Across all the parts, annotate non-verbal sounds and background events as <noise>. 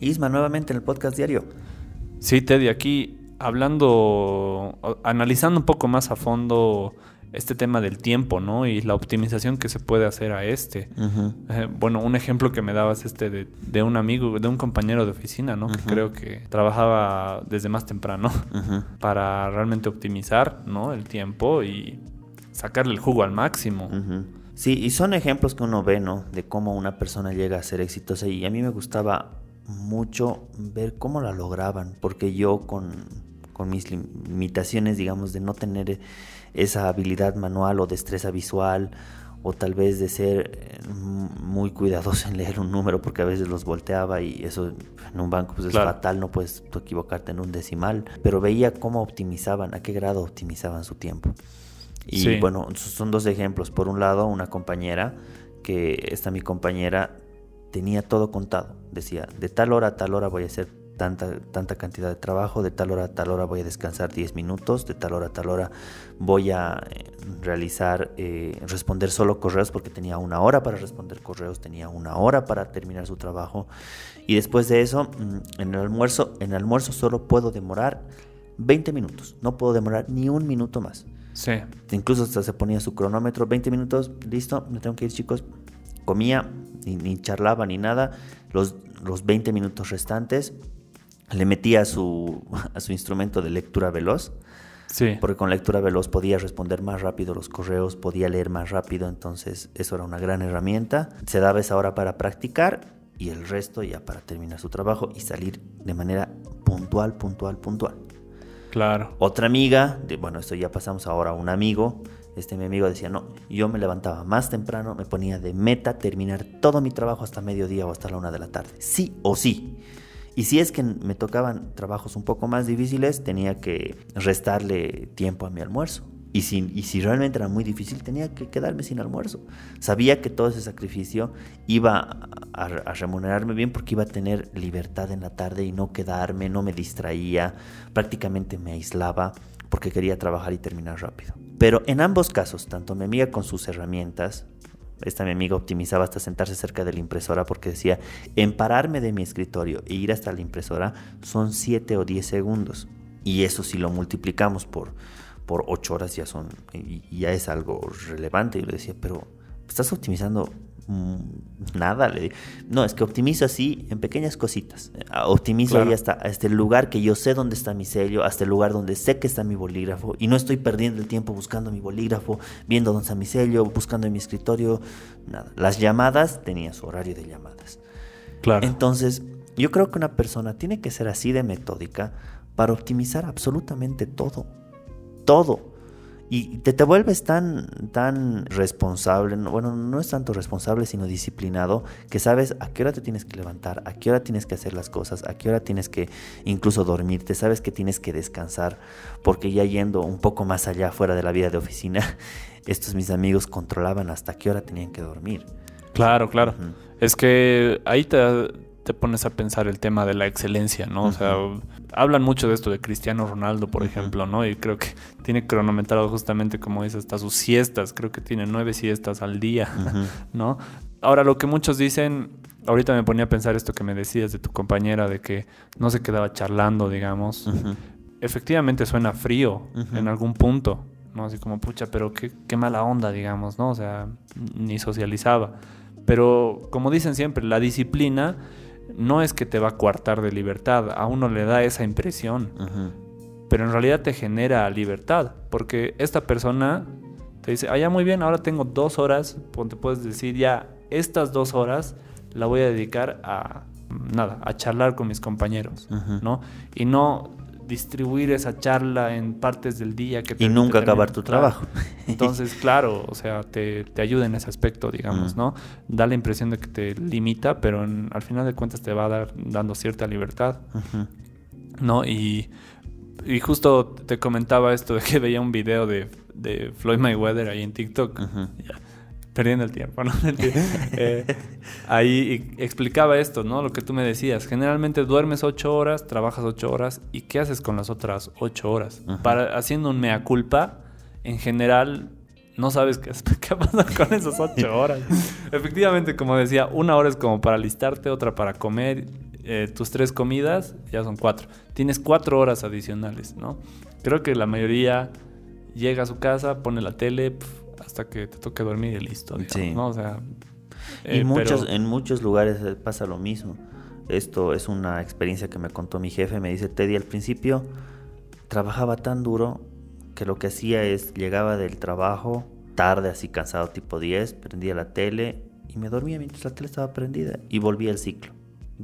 Isma, nuevamente en el podcast diario. Sí, Teddy, aquí hablando, analizando un poco más a fondo este tema del tiempo, ¿no? Y la optimización que se puede hacer a este. Eh, bueno, un ejemplo que me dabas este de, un amigo, de un compañero de oficina, ¿no? Que creo que trabajaba desde más temprano para realmente optimizar, ¿no? El tiempo y sacarle el jugo al máximo. Sí, y son ejemplos que uno ve, ¿no? De cómo una persona llega a ser exitosa. Y a mí me gustaba mucho ver cómo la lograban, porque yo con, con mis limitaciones, digamos, de no tener esa habilidad manual o destreza visual o tal vez de ser eh, muy cuidadoso en leer un número porque a veces los volteaba y eso en un banco pues es fatal, no puedes equivocarte en un decimal, pero veía cómo optimizaban, a qué grado optimizaban su tiempo. Y bueno, son dos ejemplos. Por un lado, una compañera, que esta mi compañera tenía todo contado. Decía, de tal hora a tal hora voy a hacer tanta, tanta cantidad de trabajo, de tal hora a tal hora voy a descansar 10 minutos, de tal hora a tal hora voy a eh, realizar, eh, responder solo correos porque tenía una hora para responder correos, tenía una hora para terminar su trabajo y después de eso mm, en el almuerzo, en el almuerzo solo puedo demorar 20 minutos, no puedo demorar ni un minuto más. Sí. Incluso hasta se ponía su cronómetro, 20 minutos, listo, me tengo que ir chicos. Comía, ni, ni charlaba ni nada. Los, los 20 minutos restantes le metía a su, <laughs> a su instrumento de lectura veloz. Sí. Porque con lectura veloz podía responder más rápido los correos, podía leer más rápido, entonces eso era una gran herramienta. Se daba esa hora para practicar y el resto ya para terminar su trabajo y salir de manera puntual, puntual, puntual. Claro. Otra amiga, de, bueno, esto ya pasamos ahora a un amigo. Este mi amigo decía, no, yo me levantaba más temprano, me ponía de meta terminar todo mi trabajo hasta mediodía o hasta la una de la tarde. Sí o sí. Y si es que me tocaban trabajos un poco más difíciles, tenía que restarle tiempo a mi almuerzo. Y si, y si realmente era muy difícil, tenía que quedarme sin almuerzo. Sabía que todo ese sacrificio iba a, remunerarme bien porque iba a tener libertad en la tarde y no quedarme, no me distraía, prácticamente me aislaba porque quería trabajar y terminar rápido. Pero en ambos casos, tanto mi amiga con sus herramientas, esta mi amiga optimizaba hasta sentarse cerca de la impresora porque decía, en pararme de mi escritorio e ir hasta la impresora son 7 o 10 segundos. Y eso si lo multiplicamos por, por 8 horas ya son, ya es algo relevante. Y le decía, pero estás optimizando nada. Le no, es que optimizo así en pequeñas cositas. Ah, optimizo ahí hasta, este el lugar que yo sé dónde está mi sello, hasta el lugar donde sé que está mi bolígrafo y no estoy perdiendo el tiempo buscando mi bolígrafo, viendo dónde está mi sello, buscando en mi escritorio, nada. Las llamadas tenía su horario de llamadas. Claro. Entonces, yo creo que una persona tiene que ser así de metódica para optimizar absolutamente todo. Todo. Y te, te vuelves tan, tan responsable, bueno, no es tanto responsable, sino disciplinado, que sabes a qué hora te tienes que levantar, a qué hora tienes que hacer las cosas, a qué hora tienes que incluso dormirte, sabes que tienes que descansar, porque ya yendo un poco más allá, fuera de la vida de oficina, <laughs> estos mis amigos controlaban hasta qué hora tenían que dormir. Claro, claro. Es que ahí te, te pones a pensar el tema de la excelencia, ¿no? O sea, hablan mucho de esto de Cristiano Ronaldo, por ejemplo, ¿no? Y creo que tiene cronometrado justamente, como dice, hasta sus siestas. Creo que tiene nueve siestas al día, <laughs> ¿no? Ahora, lo que muchos dicen, ahorita me ponía a pensar esto que me decías de tu compañera, de que no se quedaba charlando, digamos. Efectivamente suena frío en algún punto, ¿no? Así como, pucha, pero qué, qué mala onda, digamos, ¿no? O sea, ni socializaba. Pero como dicen siempre, la disciplina no es que te va a coartar de libertad, a uno le da esa impresión, pero en realidad te genera libertad, porque esta persona te dice, ah, ya muy bien, ahora tengo dos horas, te puedes decir, ya, estas dos horas la voy a dedicar a, nada, a charlar con mis compañeros, ¿no? Y no distribuir esa charla en partes del día que y nunca acabar tu trabajo. <laughs> Entonces, claro, o sea, te, te, ayuda en ese aspecto, digamos, ¿no? Da la impresión de que te limita, pero al final de cuentas te va a dar dando cierta libertad, ¿no? Y, y, justo te comentaba esto de que veía un video de, de Floyd Mayweather ahí en TikTok perdiendo el tiempo, <laughs> ¿no? Eh, ahí explicaba esto, ¿no? Lo que tú me decías. Generalmente duermes ocho horas, trabajas ocho horas, ¿y qué haces con las otras ocho horas? Para, haciendo un mea culpa, en general no sabes qué, <laughs> qué pasa con esas ocho horas. Efectivamente, como decía, una hora es como para listarte, otra para comer, eh, tus tres comidas, ya son cuatro. Tienes cuatro horas adicionales, ¿no? Creo que la mayoría llega a su casa, pone la tele hasta que te toque dormir y listo, sí. ¿no? O sea... y eh, muchos, en muchos lugares pasa lo mismo. Esto es una experiencia que me contó mi jefe. Me dice, Teddy, al principio trabajaba tan duro que lo que hacía es, llegaba del trabajo tarde, así cansado, tipo 10, prendía la tele y me dormía mientras la tele estaba prendida y volvía al ciclo.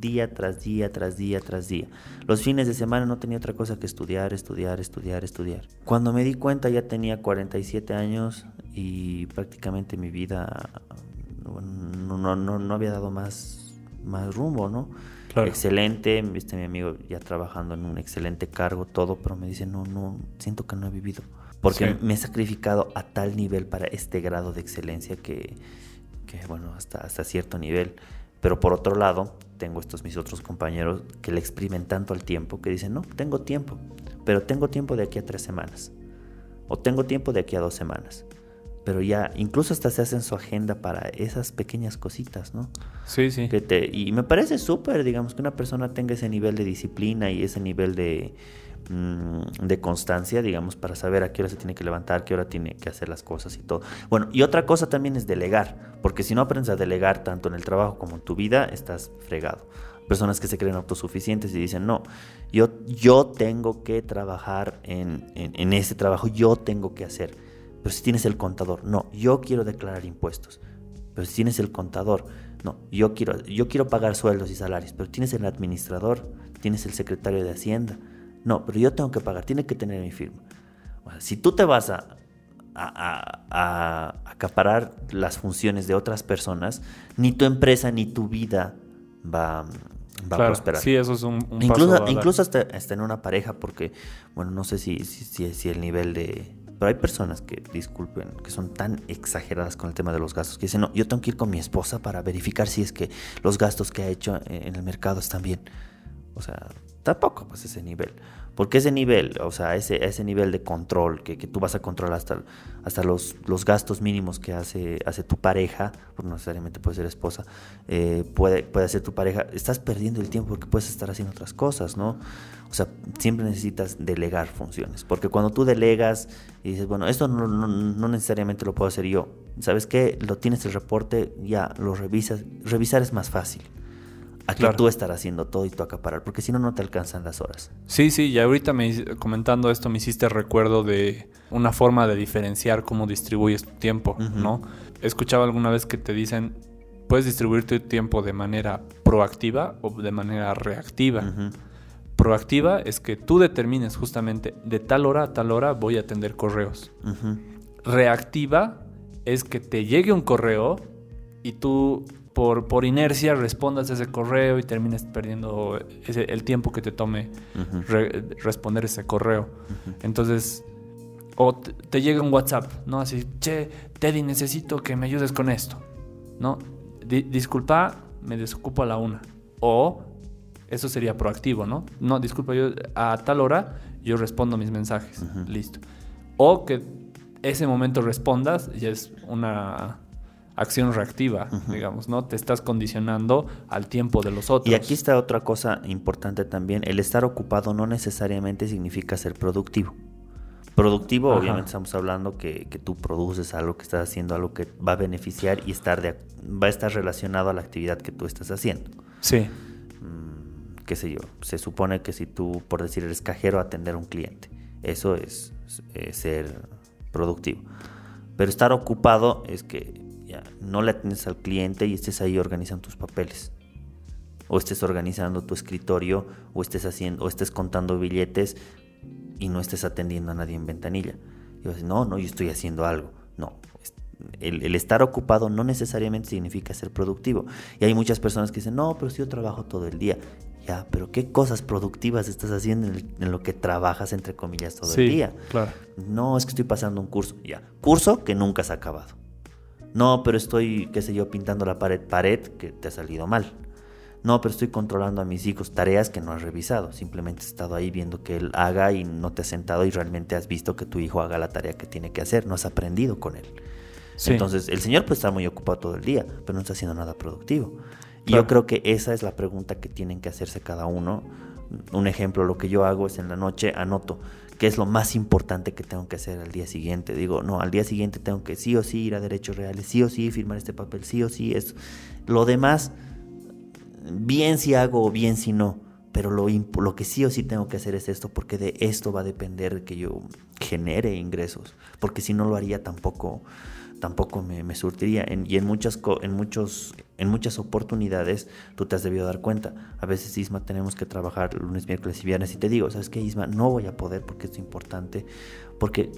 Día tras día, tras día, tras día. Los fines de semana no tenía otra cosa que estudiar, estudiar, estudiar, estudiar. Cuando me di cuenta ya tenía 47 años y prácticamente mi vida no, no, no, no había dado más, más rumbo, ¿no? Excelente, este, mi amigo ya trabajando en un excelente cargo, todo, pero me dice, no, no, siento que no he vivido. Porque me he sacrificado a tal nivel para este grado de excelencia que, que bueno, hasta, hasta cierto nivel. Pero por otro lado, tengo estos mis otros compañeros que le exprimen tanto al tiempo que dicen, no, tengo tiempo, pero tengo tiempo de aquí a tres semanas. O tengo tiempo de aquí a dos semanas pero ya incluso hasta se hacen su agenda para esas pequeñas cositas, ¿no? Sí, sí. Que te, y me parece súper, digamos, que una persona tenga ese nivel de disciplina y ese nivel de, mm, de constancia, digamos, para saber a qué hora se tiene que levantar, qué hora tiene que hacer las cosas y todo. Bueno, y otra cosa también es delegar, porque si no aprendes a delegar tanto en el trabajo como en tu vida, estás fregado. Personas que se creen autosuficientes y dicen, no, yo, yo tengo que trabajar en, en, en ese trabajo, yo tengo que hacer pero si tienes el contador, no, yo quiero declarar impuestos, pero si tienes el contador, no, yo quiero, yo quiero pagar sueldos y salarios, pero tienes el administrador, tienes el secretario de Hacienda, no, pero yo tengo que pagar, tiene que tener mi firma. si tú te vas a, a, acaparar las funciones de otras personas, ni tu empresa ni tu vida va, va a prosperar. Sí, eso es un, incluso, incluso hasta, en una pareja, porque, bueno, no sé si, si, si el nivel de, pero hay personas que, disculpen, que son tan exageradas con el tema de los gastos, que dicen, no, yo tengo que ir con mi esposa para verificar si es que los gastos que ha hecho en el mercado están bien. O sea, tampoco pues ese nivel. Porque ese nivel, o sea, ese, ese nivel de control, que, que tú vas a controlar hasta, hasta los, los, gastos mínimos que hace, hace tu pareja, porque no necesariamente puede ser esposa, eh, puede, puede ser tu pareja, estás perdiendo el tiempo porque puedes estar haciendo otras cosas, ¿no? O sea, siempre necesitas delegar funciones, porque cuando tú delegas y dices, bueno, esto no, no, no necesariamente lo puedo hacer yo, ¿sabes qué? Lo tienes el reporte, ya lo revisas, revisar es más fácil a que tú estar haciendo todo y tú acaparar, porque si no, no te alcanzan las horas. Sí, sí, y ahorita me, comentando esto me hiciste recuerdo de una forma de diferenciar cómo distribuyes tu tiempo, ¿no? He escuchado alguna vez que te dicen, puedes distribuir tu tiempo de manera proactiva o de manera reactiva. Proactiva es que tú determines justamente de tal hora a tal hora voy a atender correos. Reactiva es que te llegue un correo y tú por, por inercia respondas ese correo y termines perdiendo ese, el tiempo que te tome responder ese correo. Entonces, o te, llega un WhatsApp, ¿no? Así, che, Teddy, necesito que me ayudes con esto, ¿no? disculpa, me desocupo a la una. O eso sería proactivo, ¿no? No, disculpa, yo a tal hora yo respondo mis mensajes. Listo. O que ese momento respondas y es una acción reactiva, digamos, ¿no? Te estás condicionando al tiempo de los otros. Y aquí está otra cosa importante también, el estar ocupado no necesariamente significa ser productivo. Productivo, obviamente estamos hablando que, que, tú produces algo, que estás haciendo algo que va a beneficiar y estar de, va a estar relacionado a la actividad que tú estás haciendo. Sí. Mm, qué sé yo, se supone que si tú, por decir, eres cajero, atender a un cliente, eso es ser productivo. Pero estar ocupado es que no le atiendes al cliente y estés ahí organizando tus papeles. O estés organizando tu escritorio, o estés haciendo, o estés contando billetes y no estés atendiendo a nadie en ventanilla. Y vas no, no, yo estoy haciendo algo. No, el, estar ocupado no necesariamente significa ser productivo. Y hay muchas personas que dicen, no, pero si yo trabajo todo el día. Ya, pero ¿qué cosas productivas estás haciendo en, lo que trabajas, entre comillas, todo el día? Claro. No, es que estoy pasando un curso. Ya, curso que nunca has acabado. No, pero estoy, qué sé yo, pintando la pared, pared que te ha salido mal. No, pero estoy controlando a mis hijos, tareas que no has revisado. Simplemente has estado ahí viendo que él haga y no te has sentado y realmente has visto que tu hijo haga la tarea que tiene que hacer. No has aprendido con él. Entonces, el señor puede estar muy ocupado todo el día, pero no está haciendo nada productivo. Y yo creo que esa es la pregunta que tienen que hacerse cada uno. Un ejemplo, lo que yo hago es en la noche anoto qué es lo más importante que tengo que hacer al día siguiente. Digo, no, al día siguiente tengo que sí o sí ir a derechos reales, sí o sí firmar este papel, sí o sí esto. Lo demás, bien si hago o bien si no, pero lo, lo que sí o sí tengo que hacer es esto, porque de esto va a depender que yo genere ingresos, porque si no lo haría tampoco tampoco me, surtiría. y en muchas, en, muchos, en muchas oportunidades tú te has debido dar cuenta. A veces, Isma, tenemos que trabajar lunes, miércoles y viernes. Y te digo, ¿sabes qué, Isma? No voy a poder porque es importante. Porque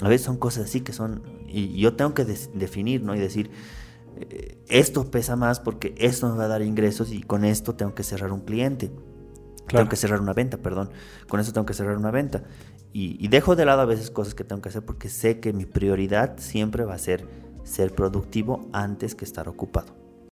a veces son cosas así que son... Y yo tengo que definir, ¿no? Y decir, eh, esto pesa más porque esto me va a dar ingresos y con esto tengo que cerrar un cliente. Tengo que cerrar una venta, perdón. Con eso tengo que cerrar una venta. Y, dejo de lado a veces cosas que tengo que hacer porque sé que mi prioridad siempre va a ser ser productivo antes que estar ocupado.